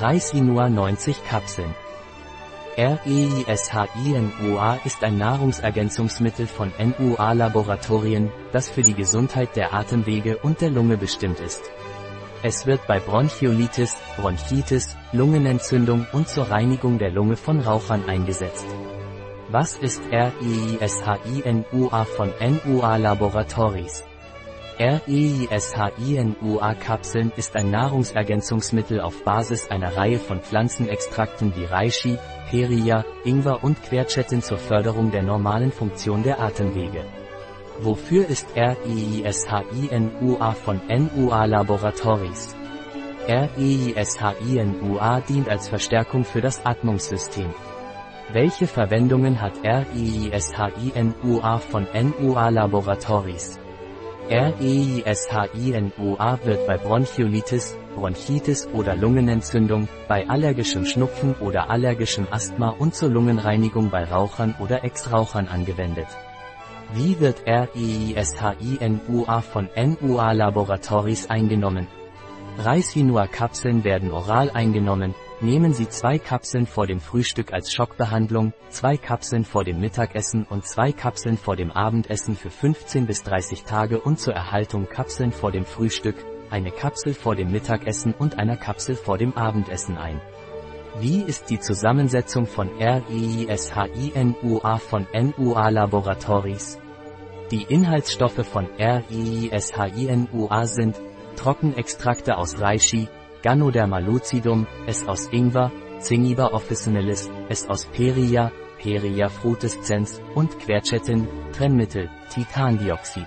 Reisinua 90 Kapseln. REISHINUA ist ein Nahrungsergänzungsmittel von NUA Laboratorien, das für die Gesundheit der Atemwege und der Lunge bestimmt ist. Es wird bei Bronchiolitis, Bronchitis, Lungenentzündung und zur Reinigung der Lunge von Rauchern eingesetzt. Was ist REISHINUA von NUA Laboratories? REISHINUA-Kapseln ist ein Nahrungsergänzungsmittel auf Basis einer Reihe von Pflanzenextrakten wie Reishi, Peria, Ingwer und Quercetin zur Förderung der normalen Funktion der Atemwege. Wofür ist REISHINUA von NUA Laboratories? REISHINUA dient als Verstärkung für das Atmungssystem. Welche Verwendungen hat REISHINUA von NUA Laboratories? REISHINUA wird bei Bronchiolitis, Bronchitis oder Lungenentzündung, bei allergischem Schnupfen oder allergischem Asthma und zur Lungenreinigung bei Rauchern oder Ex-Rauchern angewendet. Wie wird REISHINUA von NUA Laboratories eingenommen? Reishinua-Kapseln werden oral eingenommen, Nehmen Sie zwei Kapseln vor dem Frühstück als Schockbehandlung, zwei Kapseln vor dem Mittagessen und zwei Kapseln vor dem Abendessen für 15 bis 30 Tage und zur Erhaltung Kapseln vor dem Frühstück, eine Kapsel vor dem Mittagessen und einer Kapsel vor dem Abendessen ein. Wie ist die Zusammensetzung von REISHINUA von NUA Laboratories? Die Inhaltsstoffe von REISHINUA sind Trockenextrakte aus Reishi, Ganoderma lucidum, es aus Ingwer, Zingiber officinalis, es aus Peria, Peria frutescens und Quercetin, Trennmittel, Titandioxid.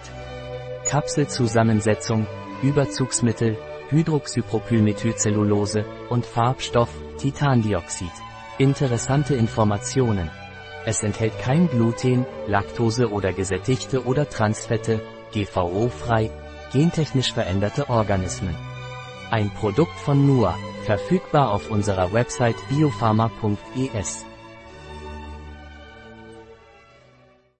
Kapselzusammensetzung, Überzugsmittel, Hydroxypropylmethylcellulose und Farbstoff, Titandioxid. Interessante Informationen. Es enthält kein Gluten, Laktose oder gesättigte oder Transfette, GVO-frei, gentechnisch veränderte Organismen. Ein Produkt von NUA, verfügbar auf unserer Website biopharma.es.